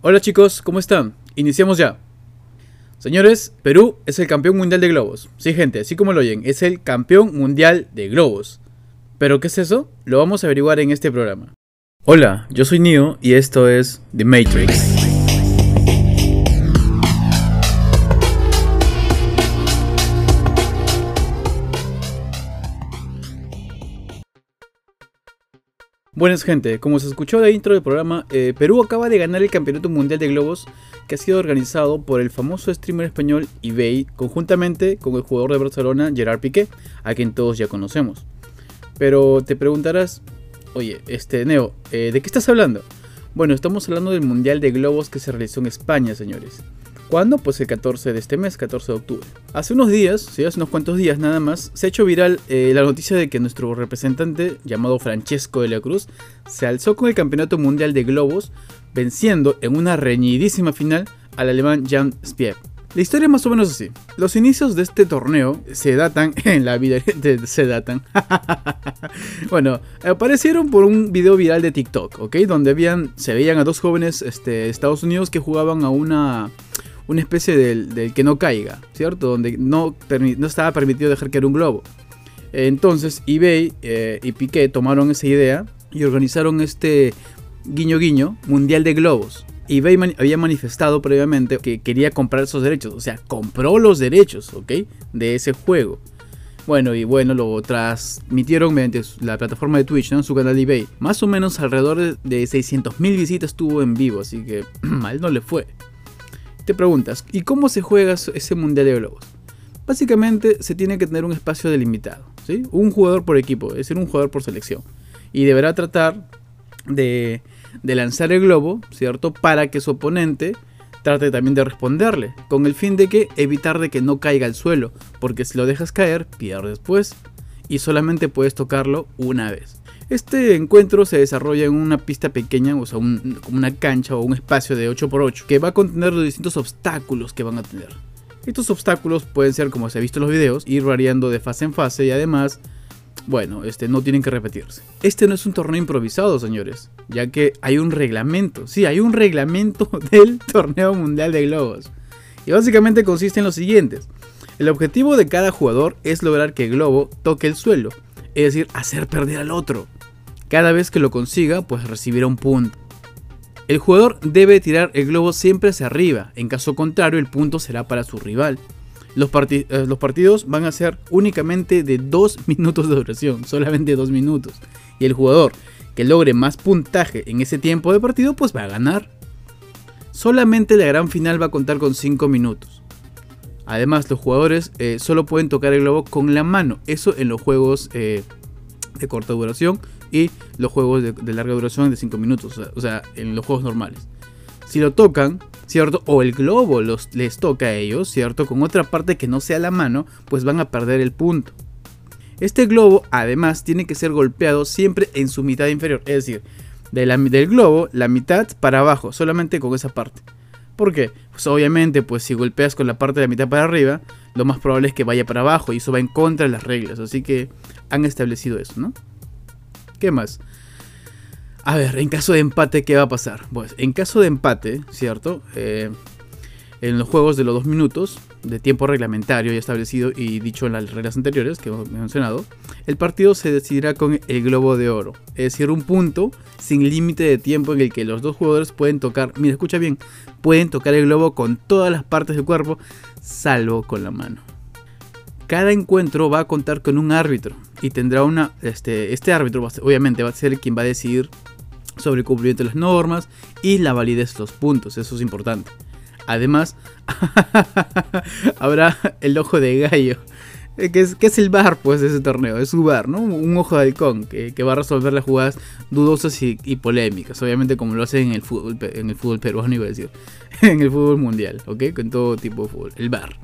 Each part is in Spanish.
Hola chicos, ¿cómo están? Iniciamos ya. Señores, Perú es el campeón mundial de globos. Sí, gente, así como lo oyen, es el campeón mundial de globos. ¿Pero qué es eso? Lo vamos a averiguar en este programa. Hola, yo soy Neo y esto es The Matrix. Buenas gente, como se escuchó de intro del programa, eh, Perú acaba de ganar el Campeonato Mundial de Globos que ha sido organizado por el famoso streamer español eBay conjuntamente con el jugador de Barcelona Gerard Piqué, a quien todos ya conocemos. Pero te preguntarás, oye, este Neo, eh, ¿de qué estás hablando? Bueno, estamos hablando del Mundial de Globos que se realizó en España, señores. ¿Cuándo? Pues el 14 de este mes, 14 de octubre. Hace unos días, sí, hace unos cuantos días nada más, se ha hecho viral eh, la noticia de que nuestro representante, llamado Francesco de la Cruz, se alzó con el Campeonato Mundial de Globos, venciendo en una reñidísima final al alemán Jan Spier. La historia es más o menos así. Los inicios de este torneo se datan en la vida de, se datan. bueno, aparecieron por un video viral de TikTok, ¿ok? Donde habían, se veían a dos jóvenes este, de Estados Unidos que jugaban a una una especie del, que no caiga, ¿cierto? Donde no, estaba permitido dejar caer un globo. Entonces eBay eh, y Piqué tomaron esa idea y organizaron este guiño guiño mundial de globos. eBay había manifestado previamente que quería comprar esos derechos, o sea, compró los derechos, ¿ok? De ese juego. Bueno, y bueno, lo transmitieron mediante la plataforma de Twitch, ¿no? En su canal de eBay. Más o menos alrededor de 600.000 visitas tuvo en vivo, así que mal no le fue. Te preguntas, ¿y cómo se juega ese Mundial de Globos? Básicamente se tiene que tener un espacio delimitado, ¿sí? Un jugador por equipo, es decir, un jugador por selección. Y deberá tratar de, lanzar el globo, ¿cierto? Para que su oponente trate también de responderle, con el fin de que evitar de que no caiga al suelo, porque si lo dejas caer, pierdes pues, y solamente puedes tocarlo una vez. Este encuentro se desarrolla en una pista pequeña, o sea, como una cancha o un espacio de 8x8, que va a contener los distintos obstáculos que van a tener. Estos obstáculos pueden ser, como se ha visto en los videos, ir variando de fase en fase y además, bueno, este, no tienen que repetirse. Este no es un torneo improvisado, señores, ya que hay un reglamento. Sí, hay un reglamento del torneo mundial de globos. Y básicamente consiste en lo siguientes. El objetivo de cada jugador es lograr que el globo toque el suelo, es decir, hacer perder al otro. Cada vez que lo consiga, pues recibirá un punto. El jugador debe tirar el globo siempre hacia arriba, en caso contrario el punto será para su rival. Los, eh, partidos van a ser únicamente de 2 minutos de duración, solamente 2 minutos. Y el jugador que logre más puntaje en ese tiempo de partido, pues va a ganar. Solamente la gran final va a contar con 5 minutos. Además, los jugadores eh, solo pueden tocar el globo con la mano. Eso en los juegos eh, de corta duración y los juegos de, larga duración de 5 minutos, o sea, en los juegos normales. Si lo tocan, ¿cierto? O el globo los, les toca a ellos, ¿cierto? Con otra parte que no sea la mano, pues van a perder el punto. Este globo, además, tiene que ser golpeado siempre en su mitad inferior, es decir, de la, del globo, la mitad para abajo, solamente con esa parte. ¿Por qué? Pues obviamente, pues si golpeas con la parte de la mitad para arriba, lo más probable es que vaya para abajo y eso va en contra de las reglas. Así que han establecido eso, ¿no? ¿Qué más? A ver, en caso de empate, ¿qué va a pasar? Pues en caso de empate, ¿cierto? Eh, en los juegos de los dos minutos de tiempo reglamentario ya establecido y dicho en las reglas anteriores que hemos mencionado, el partido se decidirá con el globo de oro, es decir, un punto sin límite de tiempo en el que los dos jugadores pueden tocar, mira, escucha bien, pueden tocar el globo con todas las partes del cuerpo, salvo con la mano. Cada encuentro va a contar con un árbitro y tendrá una. Este, este árbitro, obviamente, va a ser quien va a decidir sobre el cumplimiento de las normas y la validez de los puntos. Eso es importante. Además, habrá el ojo de gallo. Eh, que es, que es el bar pues de ese torneo, es su bar, ¿no? Un ojo de halcón que, va a resolver las jugadas dudosas y, polémicas, obviamente como lo hacen en el fútbol, en el fútbol peruano iba a decir, en el fútbol mundial, ¿ok? Con todo tipo de fútbol, el bar.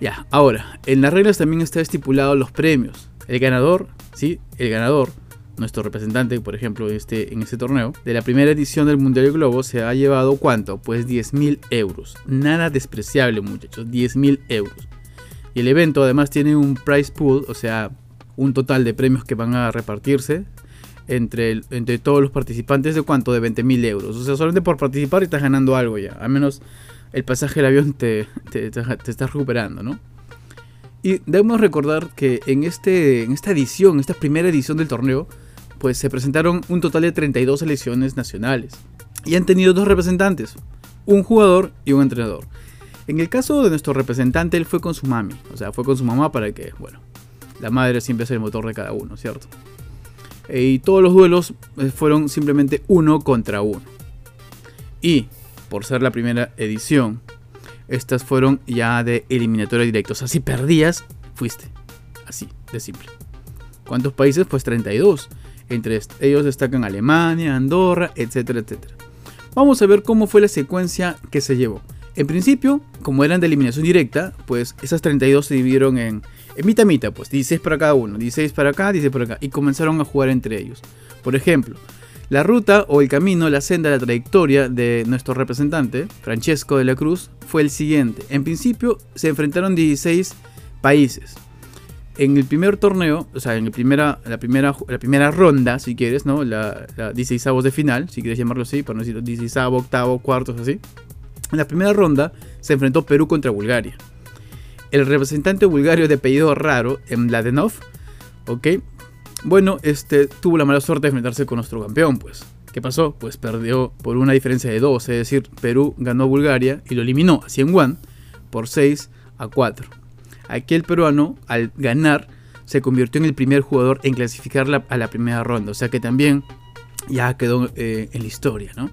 Ya, ahora, en las reglas también está estipulado los premios. El ganador, ¿sí? El ganador, nuestro representante, por ejemplo, este, en este torneo, de la primera edición del Mundial de Globo se ha llevado ¿cuánto? Pues 10.000 euros. Nada despreciable, muchachos, 10.000 euros. Y el evento además tiene un prize pool, o sea, un total de premios que van a repartirse entre, entre todos los participantes de cuánto, de 20 mil euros. O sea, solamente por participar estás ganando algo ya. Al menos el pasaje del avión te, te, te estás recuperando, ¿no? Y debemos recordar que en, este, en esta edición, esta primera edición del torneo, pues se presentaron un total de 32 selecciones nacionales. Y han tenido dos representantes, un jugador y un entrenador. En el caso de nuestro representante, él fue con su mami, o sea, fue con su mamá para que, bueno, la madre siempre es el motor de cada uno, ¿cierto? Eh, y todos los duelos eh, fueron simplemente uno contra uno. Y, por ser la primera edición, estas fueron ya de eliminatoria directa. O sea, si perdías, fuiste. Así, de simple. ¿Cuántos países? Pues 32. Entre ellos destacan Alemania, Andorra, etcétera, etcétera. Vamos a ver cómo fue la secuencia que se llevó. En principio, como eran de eliminación directa, pues esas 32 se dividieron en, en mitad mitad, pues 16 para cada uno, 16 para acá, 16 para acá, y comenzaron a jugar entre ellos. Por ejemplo, la ruta o el camino, la senda, la trayectoria de nuestro representante, Francesco de la Cruz, fue el siguiente. En principio se enfrentaron 16 países. En el primer torneo, o sea, en primera, la, primera, la primera ronda, si quieres, ¿no? La, la 16 de final, si quieres llamarlo así, para no decir 16 octavo, cuartos, así. En la primera ronda se enfrentó Perú contra Bulgaria. El representante bulgario de apellido raro, Mladenov, ¿ok? Bueno, este tuvo la mala suerte de enfrentarse con nuestro campeón, pues. ¿Qué pasó? Pues perdió por una diferencia de 2, es decir, Perú ganó a Bulgaria y lo eliminó a 100 One por 6 a 4. Aquel peruano, al ganar, se convirtió en el primer jugador en clasificar a la primera ronda, o sea que también ya quedó eh, en la historia, ¿no?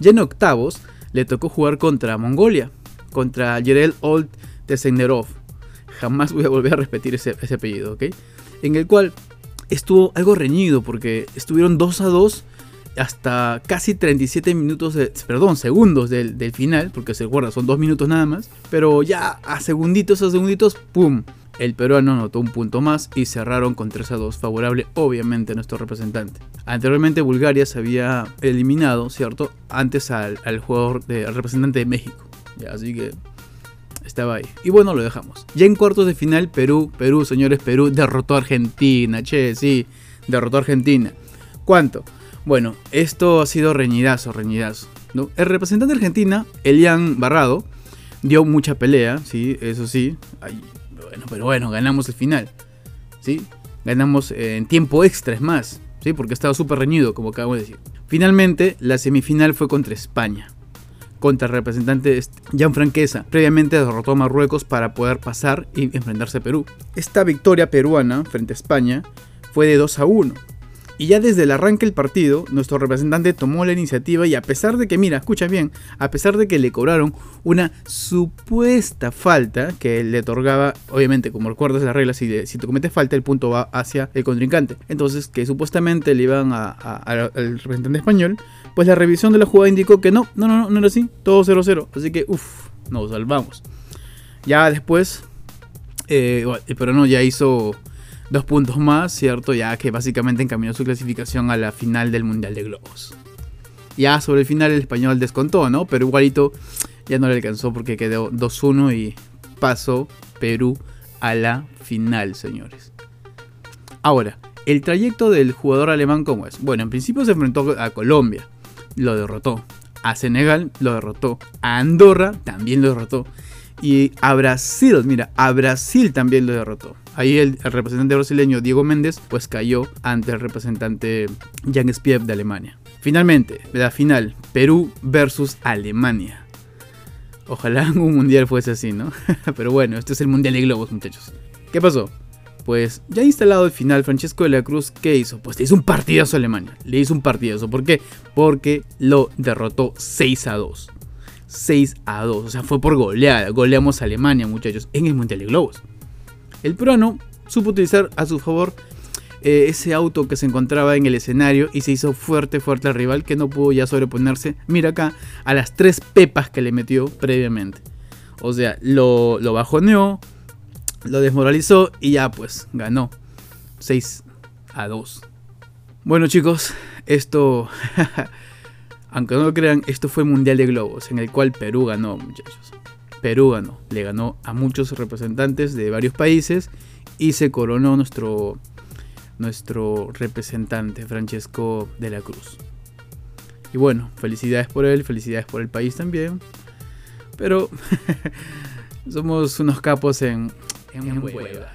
Ya en octavos le tocó jugar contra Mongolia, contra Yerel Old Tesenerov. Jamás voy a volver a repetir ese, ese apellido, ¿ok? En el cual estuvo algo reñido porque estuvieron 2 a 2 hasta casi 37 minutos, perdón, segundos del, final, porque se recuerda, son 2 minutos nada más, pero ya a segunditos, a segunditos, ¡pum! El peruano anotó un punto más y cerraron con 3 a 2, favorable obviamente a nuestro representante. Anteriormente Bulgaria se había eliminado, ¿cierto? Antes al, jugador, al representante de México. así que estaba ahí. Y bueno, lo dejamos. Ya en cuartos de final, Perú, Perú, señores, Perú derrotó a Argentina. Che, sí, derrotó a Argentina. ¿Cuánto? Bueno, esto ha sido reñidazo, reñidazo. ¿no? El representante de Argentina, Elian Barrado, dio mucha pelea, sí, eso sí. bueno, pero bueno, ganamos el final. ¿Sí? Ganamos en tiempo extra, es más. ¿Sí? Porque estaba súper reñido, como acabo de decir. Finalmente, la semifinal fue contra España. Contra el representante Jan Franquesa. Previamente derrotó a Marruecos para poder pasar y enfrentarse a Perú. Esta victoria peruana frente a España fue de 2 a 1 y ya desde el arranque del partido, nuestro representante tomó la iniciativa y a pesar de que, mira, escucha bien, a pesar de que le cobraron una supuesta falta que le otorgaba, obviamente, como recuerdas las reglas, si, si te cometes falta, el punto va hacia el contrincante. Entonces, que supuestamente le iban al representante español, pues la revisión de la jugada indicó que no, no, no, no era así, todo 0-0. Así que, uff, nos salvamos. Ya después, eh, pero no, ya hizo dos puntos más, ¿cierto? Ya que básicamente encaminó su clasificación a la final del Mundial de Globos. Ya sobre el final el español descontó, ¿no? Pero igualito ya no le alcanzó porque quedó 2-1 y pasó Perú a la final, señores. Ahora, el trayecto del jugador alemán, ¿cómo es? Bueno, en principio se enfrentó a Colombia, lo derrotó. A Senegal lo derrotó. A Andorra también lo derrotó. Y a Brasil, mira, a Brasil también lo derrotó. Ahí el, representante brasileño Diego Méndez pues cayó ante el representante Jan Spiev de Alemania. Finalmente, la final, Perú versus Alemania. Ojalá un mundial fuese así, ¿no? Pero bueno, este es el mundial de globos, muchachos. ¿Qué pasó? Pues ya instalado el final, Francesco de la Cruz, ¿qué hizo? Pues le hizo un partidazo a Alemania. Le hizo un partidazo. ¿Por qué? Porque lo derrotó 6 a 2. 6 a 2. O sea, fue por goleada. Goleamos a Alemania, muchachos, en el Mundial de Globos. El peruano supo utilizar a su favor eh, ese auto que se encontraba en el escenario y se hizo fuerte, fuerte al rival que no pudo ya sobreponerse, mira acá, a las tres pepas que le metió previamente. O sea, lo, lo bajoneó, lo desmoralizó y ya pues ganó 6 a 2. Bueno chicos, esto, aunque no lo crean, esto fue Mundial de Globos, en el cual Perú ganó muchachos. Perú ganó, le ganó a muchos representantes de varios países y se coronó nuestro, nuestro representante, Francesco de la Cruz. Y bueno, felicidades por él, felicidades por el país también. Pero somos unos capos en, en, huevas.